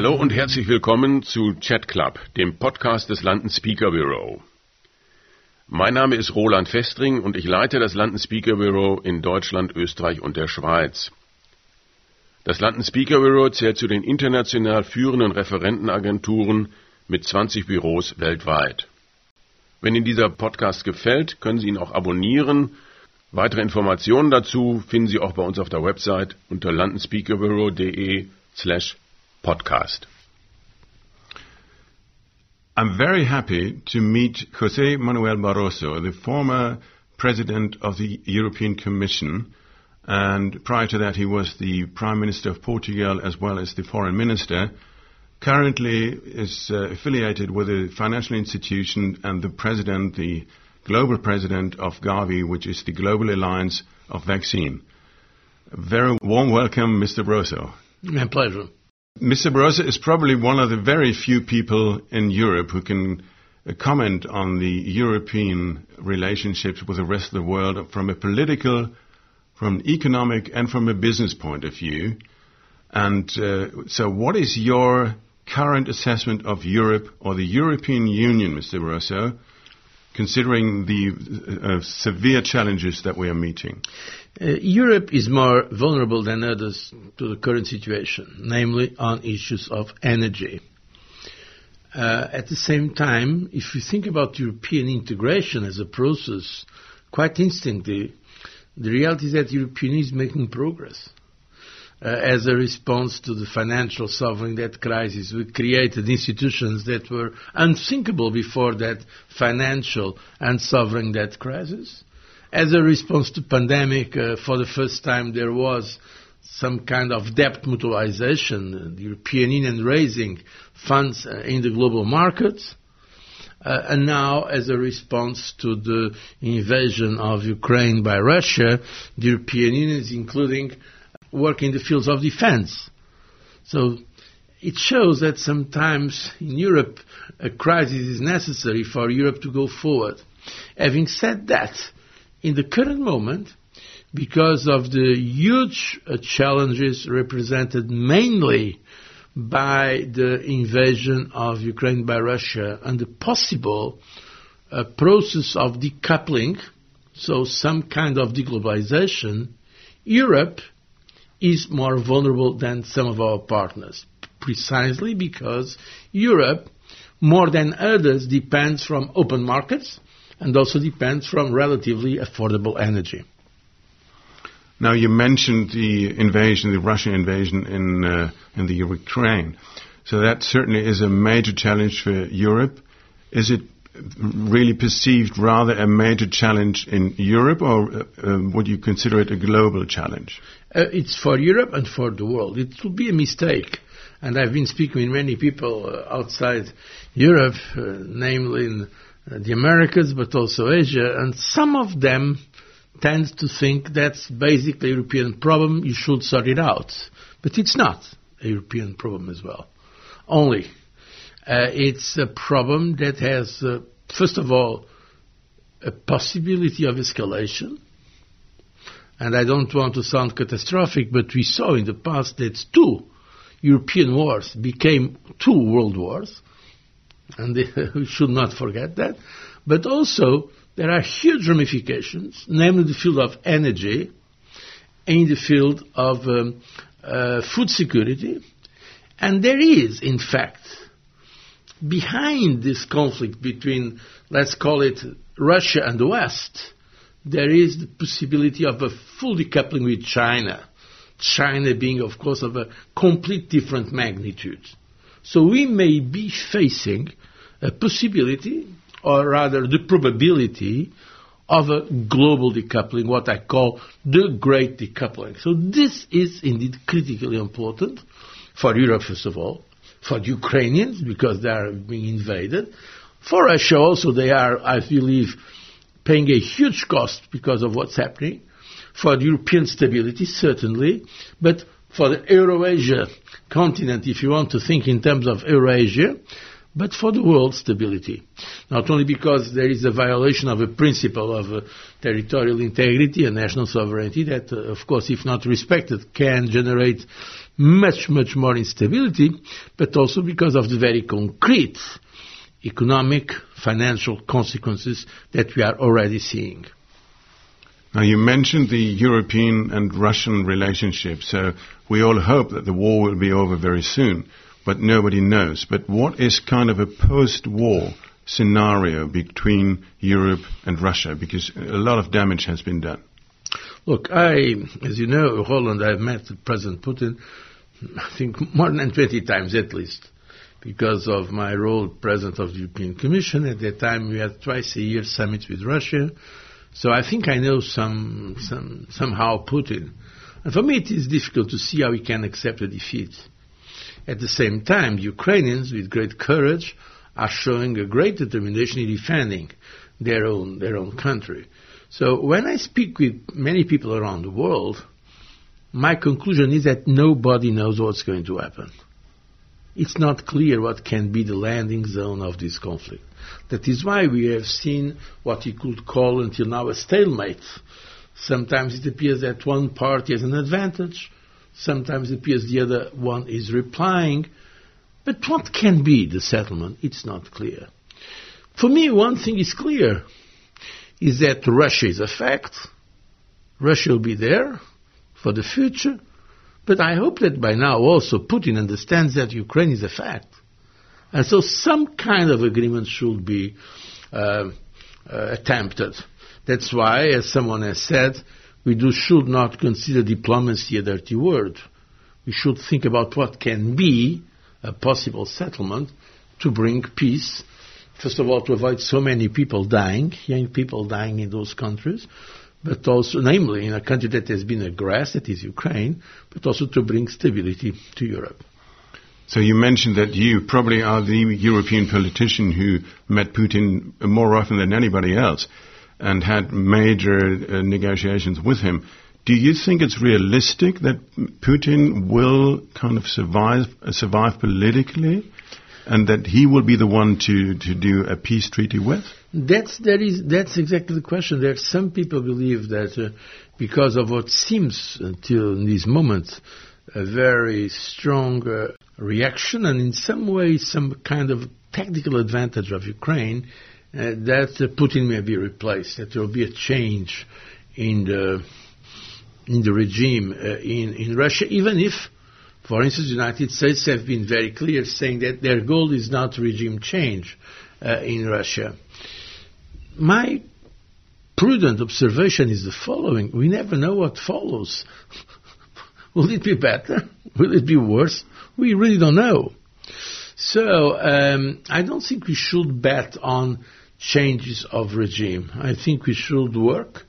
Hallo und herzlich willkommen zu Chat Club, dem Podcast des London Speaker Bureau. Mein Name ist Roland Festring und ich leite das London Speaker Bureau in Deutschland, Österreich und der Schweiz. Das London Speaker Bureau zählt zu den international führenden Referentenagenturen mit 20 Büros weltweit. Wenn Ihnen dieser Podcast gefällt, können Sie ihn auch abonnieren. Weitere Informationen dazu finden Sie auch bei uns auf der Website unter londonspeakerbureau.de slash podcast. I'm very happy to meet Jose Manuel Barroso, the former president of the European Commission. And prior to that, he was the Prime Minister of Portugal as well as the Foreign Minister. Currently is uh, affiliated with a financial institution and the president, the global president of Gavi, which is the Global Alliance of Vaccine. A very warm welcome, Mr. Barroso. My pleasure. Mr. Barroso is probably one of the very few people in Europe who can uh, comment on the European relationships with the rest of the world from a political, from an economic, and from a business point of view. And uh, so, what is your current assessment of Europe or the European Union, Mr. Barroso, considering the uh, severe challenges that we are meeting? Uh, Europe is more vulnerable than others to the current situation, namely on issues of energy. Uh, at the same time, if you think about European integration as a process, quite instantly, the reality is that the European is making progress. Uh, as a response to the financial sovereign debt crisis, we created institutions that were unthinkable before that financial and sovereign debt crisis. As a response to pandemic, uh, for the first time there was some kind of debt mutualization, the European Union raising funds uh, in the global markets. Uh, and now, as a response to the invasion of Ukraine by Russia, the European Union is including work in the fields of defense. So it shows that sometimes in Europe a crisis is necessary for Europe to go forward. Having said that, in the current moment, because of the huge uh, challenges represented mainly by the invasion of Ukraine by Russia and the possible uh, process of decoupling, so some kind of deglobalization, Europe is more vulnerable than some of our partners, precisely because Europe, more than others, depends from open markets and also depends from relatively affordable energy. Now you mentioned the invasion, the Russian invasion in uh, in the Ukraine. So that certainly is a major challenge for Europe. Is it really perceived rather a major challenge in Europe, or uh, um, would you consider it a global challenge? Uh, it's for Europe and for the world. It would be a mistake. And I've been speaking with many people uh, outside Europe, uh, namely in uh, the Americas, but also Asia, and some of them tend to think that's basically a European problem, you should sort it out. But it's not a European problem as well. Only. Uh, it's a problem that has, uh, first of all, a possibility of escalation. And I don't want to sound catastrophic, but we saw in the past that two European wars became two world wars. And we should not forget that. But also, there are huge ramifications, namely the field of energy, in the field of um, uh, food security. And there is, in fact, behind this conflict between, let's call it Russia and the West, there is the possibility of a full decoupling with China. China being, of course, of a complete different magnitude. So we may be facing a possibility or rather the probability of a global decoupling, what I call the great decoupling. So this is indeed critically important for Europe, first of all, for the Ukrainians, because they are being invaded. For Russia also, they are, I believe, paying a huge cost because of what's happening. For the European stability, certainly, but for the Eurasia continent, if you want to think in terms of Eurasia, but for the world stability. Not only because there is a violation of a principle of uh, territorial integrity and national sovereignty that, uh, of course, if not respected, can generate much, much more instability, but also because of the very concrete economic, financial consequences that we are already seeing. Now, you mentioned the European and Russian relationship, so we all hope that the war will be over very soon, but nobody knows. But what is kind of a post-war scenario between Europe and Russia? Because a lot of damage has been done. Look, I, as you know, Roland, I've met President Putin, I think more than 20 times at least, because of my role president of the European Commission. At that time, we had twice a year summit with Russia. So I think I know some, some, somehow Putin. And for me, it is difficult to see how he can accept a defeat. At the same time, Ukrainians, with great courage, are showing a great determination in defending their own, their own country. So when I speak with many people around the world, my conclusion is that nobody knows what's going to happen. It's not clear what can be the landing zone of this conflict. That is why we have seen what you could call until now a stalemate. Sometimes it appears that one party has an advantage, sometimes it appears the other one is replying. But what can be the settlement? It's not clear. For me, one thing is clear is that Russia is a fact. Russia will be there for the future. But I hope that by now also Putin understands that Ukraine is a fact. And so some kind of agreement should be uh, uh, attempted. That's why, as someone has said, we do, should not consider diplomacy a dirty word. We should think about what can be a possible settlement to bring peace. First of all, to avoid so many people dying, young people dying in those countries, but also, namely, in a country that has been aggressed, that is Ukraine, but also to bring stability to Europe. So you mentioned that you probably are the European politician who met Putin more often than anybody else and had major uh, negotiations with him. Do you think it's realistic that Putin will kind of survive survive politically, and that he will be the one to, to do a peace treaty with? That's that is that's exactly the question. There, are some people believe that uh, because of what seems until in this moment a very strong uh, reaction and in some way some kind of tactical advantage of Ukraine uh, that Putin may be replaced, that there will be a change in the in the regime uh, in in Russia, even if, for instance, the United States have been very clear saying that their goal is not regime change uh, in Russia. My prudent observation is the following: we never know what follows. Will it be better? Will it be worse? We really don't know. So um, I don't think we should bet on changes of regime. I think we should work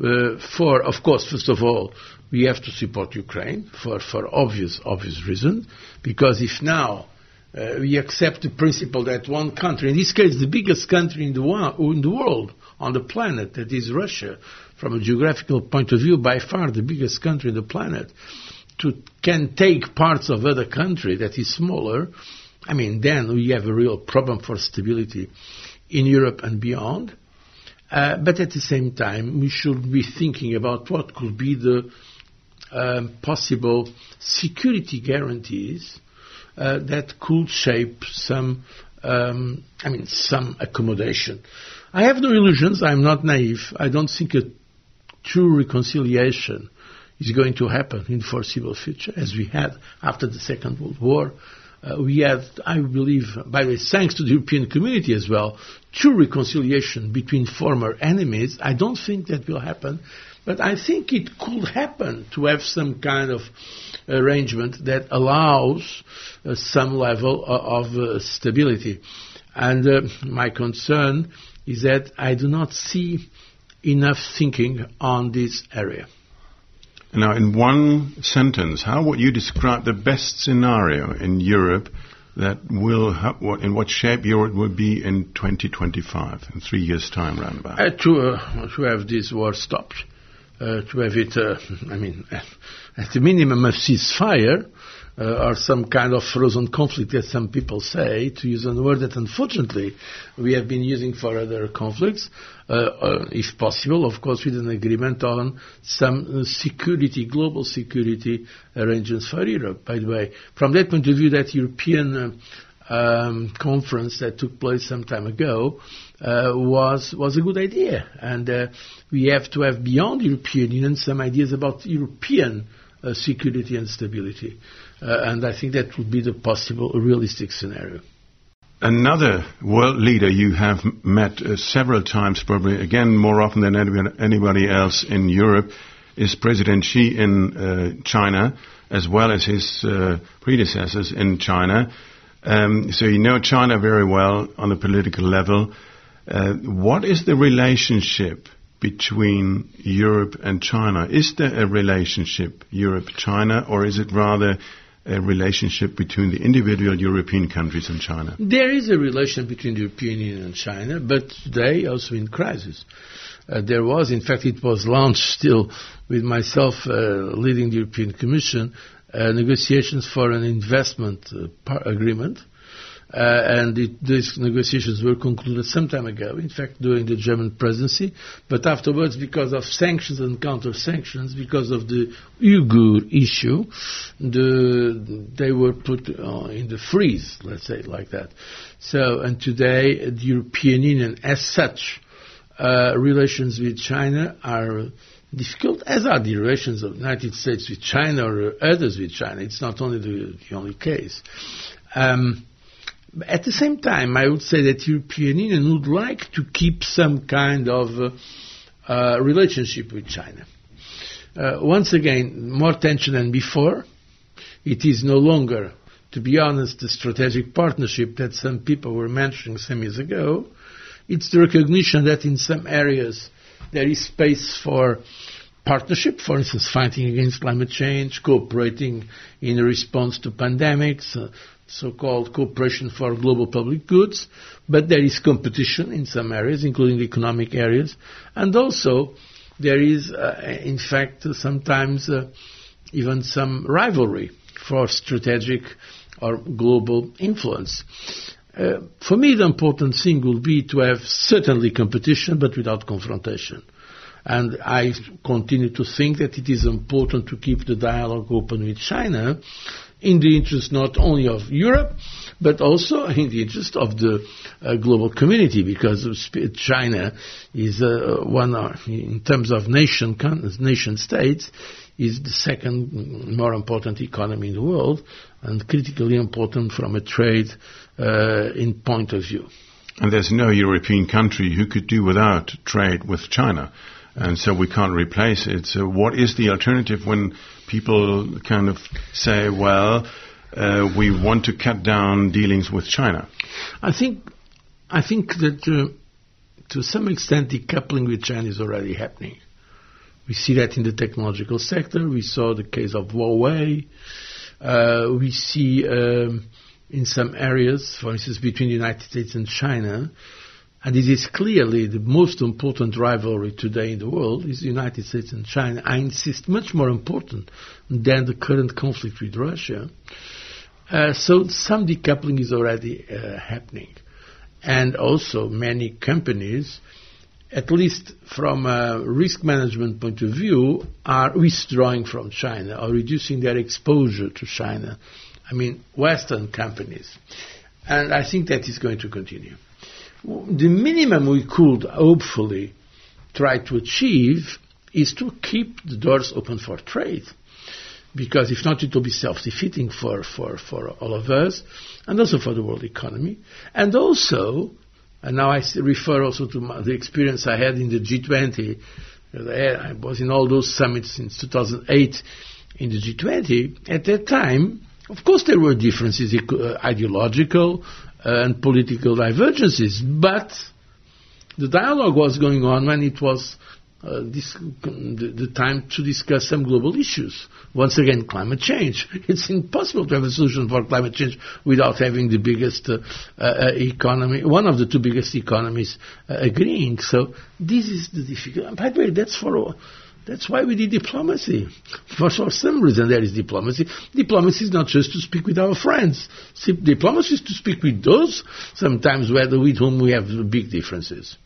uh, for, of course, first of all, we have to support Ukraine for, for obvious obvious reasons. Because if now uh, we accept the principle that one country, in this case the biggest country in the, in the world, on the planet, that is Russia, from a geographical point of view, by far the biggest country on the planet, to can take parts of other country that is smaller, I mean, then we have a real problem for stability in Europe and beyond. Uh, but at the same time, we should be thinking about what could be the um, possible security guarantees uh, that could shape some, um, I mean, some accommodation. I have no illusions. I'm not naive. I don't think a true reconciliation is going to happen in the foreseeable future, as we had after the Second World War. Uh, we had, I believe, by the way, thanks to the European community as well, true reconciliation between former enemies. I don't think that will happen, but I think it could happen to have some kind of arrangement that allows uh, some level of, of uh, stability. And uh, my concern is that I do not see enough thinking on this area. Now, in one sentence, how would you describe the best scenario in Europe that will, ha- what, in what shape Europe will be in 2025, in three years' time, roundabout? Uh, to, uh, to have this war stopped, uh, to have it, uh, I mean, at the minimum, a ceasefire, uh, or some kind of frozen conflict, as some people say, to use a word that unfortunately we have been using for other conflicts, uh, uh, if possible, of course, with an agreement on some uh, security, global security arrangements for Europe. By the way, from that point of view, that European uh, um, conference that took place some time ago uh, was was a good idea, and uh, we have to have beyond European Union some ideas about European uh, security and stability, uh, and I think that would be the possible realistic scenario. Another world leader you have met uh, several times, probably again more often than anybody else in Europe, is President Xi in uh, China, as well as his predecessors in China. Um, so you know China very well on a political level. Uh, what is the relationship between Europe and China? Is there a relationship Europe-China, or is it rather a relationship between the individual European countries and China? There is a relation between the European Union and China, but today also in crisis. Uh, there was, in fact, it was launched still with myself uh, leading the European Commission, uh, negotiations for an investment uh, agreement uh, and it, these negotiations were concluded some time ago, in fact, during the German presidency. But afterwards, because of sanctions and counter-sanctions, because of the Uyghur issue, the, they were put uh, in the freeze, let's say like that. So, and today, the European Union, as such, uh, relations with China are difficult, as are the relations of the United States with China or others with China. It's not only the, the only case. Um, at the same time, I would say that European Union would like to keep some kind of uh, uh, relationship with China. Uh, once again, more tension than before. It is no longer, to be honest, the strategic partnership that some people were mentioning some years ago. It's the recognition that in some areas there is space for partnership, for instance, fighting against climate change, cooperating in response to pandemics, uh, so-called cooperation for global public goods, but there is competition in some areas, including economic areas, and also there is, uh, in fact, sometimes uh, even some rivalry for strategic or global influence. Uh, for me, the important thing will be to have certainly competition, but without confrontation. And I continue to think that it is important to keep the dialogue open with China in the interest not only of Europe, but also in the interest of the uh, global community, because China is uh, one, uh, in terms of nation nation states, is the second more important economy in the world, and critically important from a trade uh, in point of view. And there's no European country who could do without trade with China and so we can't replace it. So what is the alternative when people kind of say, well, uh, we want to cut down dealings with China? I think, I think that uh, to some extent decoupling with China is already happening. We see that in the technological sector. We saw the case of Huawei. Uh, we see um, in some areas, for instance, between the United States and China, and it is clearly the most important rivalry today in the world is the United States and China. I insist, much more important than the current conflict with Russia. Uh, so some decoupling is already uh, happening. And also many companies, at least from a risk management point of view, are withdrawing from China or reducing their exposure to China. I mean, Western companies. And I think that is going to continue the minimum we could hopefully try to achieve is to keep the doors open for trade. Because if not, it will be self-defeating for, for, for all of us and also for the world economy. And also, and now I refer also to my, the experience I had in the G20. I was in all those summits since 2008 in the G20. At that time, of course, there were differences, uh, ideological, and political divergences, but the dialogue was going on when it was uh, this, the, the, time to discuss some global issues. Once again, climate change. It's impossible to have a solution for climate change without having the biggest uh, uh, economy, one of the two biggest economies uh, agreeing. So this is the difficult. By the way, that's for That's why we did diplomacy. For, some reason there is diplomacy. Diplomacy is not just to speak with our friends. Diplomacy is to speak with those sometimes with whom we have big differences.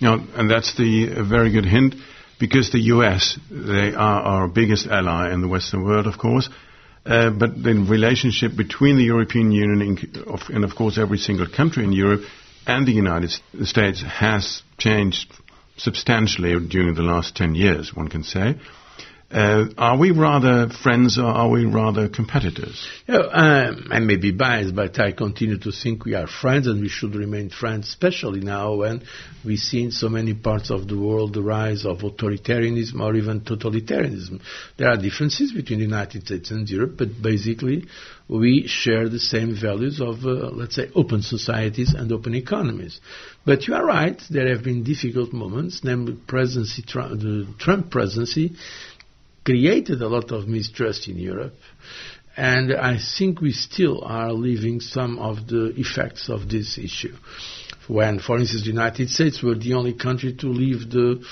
Yeah, and that's the very good hint because the U.S. they are our biggest ally in the Western world, of course. Uh, but the relationship between the European Union and, of course, every single country in Europe and the United States has changed substantially during the last 10 years, one can say. Uh, are we rather friends or are we rather competitors? You know, um, I may be biased, but I continue to think we are friends and we should remain friends, especially now when we see in so many parts of the world the rise of authoritarianism or even totalitarianism. There are differences between the United States and Europe, but basically we share the same values of, uh, let's say, open societies and open economies. But you are right, there have been difficult moments, namely presidency, the Trump presidency created a lot of mistrust in Europe. And I think we still are living some of the effects of this issue. When, for instance, the United States were the only country to leave the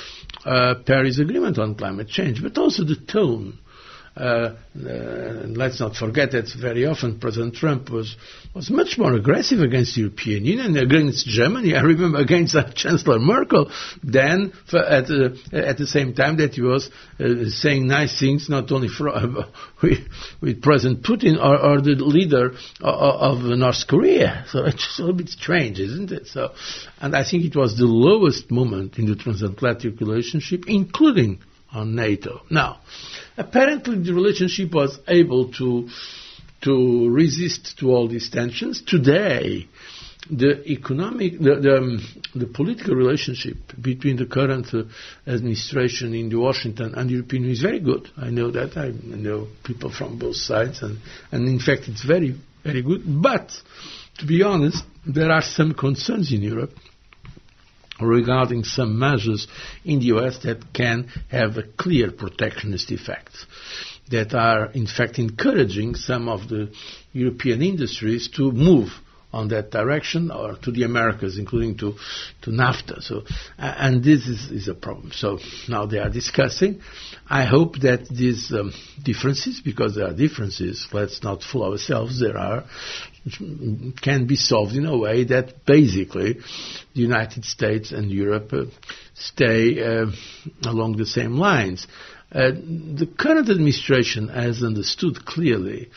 uh, Paris Agreement on climate change, but also the tone uh, uh, let's not forget that very often President Trump was, was much more aggressive against the European Union, against Germany, I remember against Chancellor Merkel, than at, uh, at the same time that he was uh, saying nice things, not only for, with, with, President Putin or, or the leader of, of, North Korea. So it's just a little bit strange, isn't it? So, and I think it was the lowest moment in the transatlantic relationship, including on NATO. Now, apparently the relationship was able to to resist to all these tensions. Today, the economic, the, the, um, the political relationship between the current uh, administration in Washington and the European Union is very good. I know that. I know people from both sides, and, and in fact, it's very, very good. But, to be honest, there are some concerns in Europe regarding some measures in the US that can have a clear protectionist effect that are in fact encouraging some of the European industries to move on that direction or to the Americas, including to, to NAFTA. So, and this is, is, a problem. So now they are discussing. I hope that these um, differences, because there are differences, let's not fool ourselves, there are, can be solved in a way that basically the United States and Europe uh, stay uh, along the same lines. Uh, the current administration has understood clearly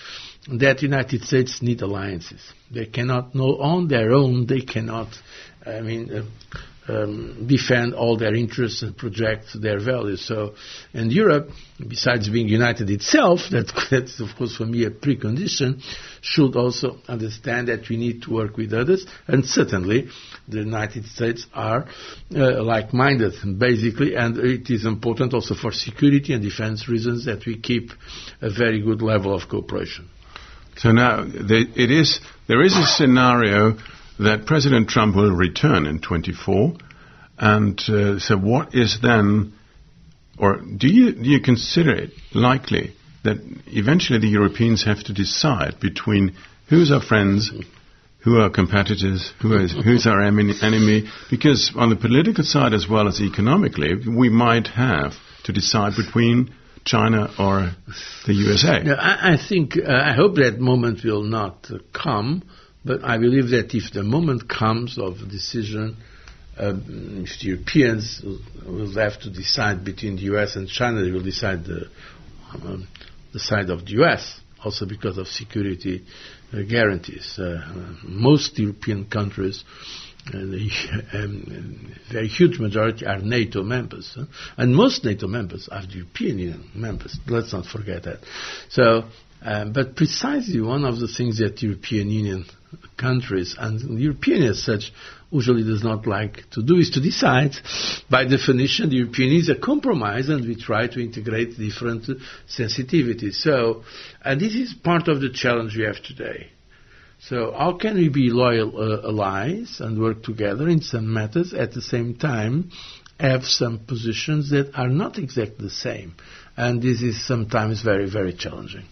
that United States need alliances. They cannot, no, on their own, they cannot, I mean, uh, um, defend all their interests and project their values. So, and Europe, besides being united itself, that, that's of course for me a precondition, should also understand that we need to work with others, and certainly the United States are uh, like-minded, basically, and it is important also for security and defense reasons that we keep a very good level of cooperation. So now it is, there is a scenario that President Trump will return in 24. And uh, so what is then, or do you, do you consider it likely that eventually the Europeans have to decide between who's our friends, who are competitors, who is, who's our enemy? Because on the political side as well as economically, we might have to decide between China or the USA. No, I, I, think, uh, I hope that moment will not uh, come but I believe that if the moment comes of decision, uh, if the Europeans will have to decide between the US and China, they will decide the, um, the side of the US, also because of security uh, guarantees. Uh, most European countries and a um, very huge majority are NATO members, huh? and most NATO members are the European Union members. Let's not forget that. So, um, but precisely one of the things that European Union countries, and the European as such usually does not like to do is to decide. By definition, the European Union is a compromise, and we try to integrate different sensitivities. So, and this is part of the challenge we have today. So, how can we be loyal uh, allies and work together in some matters at the same time? Have some positions that are not exactly the same, and this is sometimes very, very challenging.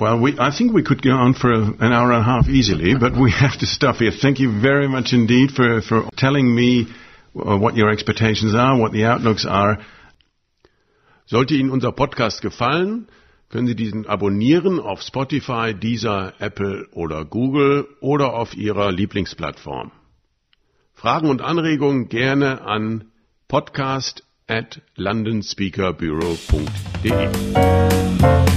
Well, we, I think we could go on for a, an hour and a half easily, but we have to stop here. Thank you very much indeed for, for telling me uh, what your expectations are, what the outlooks are. Sollte Ihnen unser Podcast gefallen, können Sie diesen abonnieren auf Spotify, Deezer, Apple oder Google oder auf Ihrer Lieblingsplattform. Fragen und Anregungen gerne an podcast at londonspeakerbureau.de.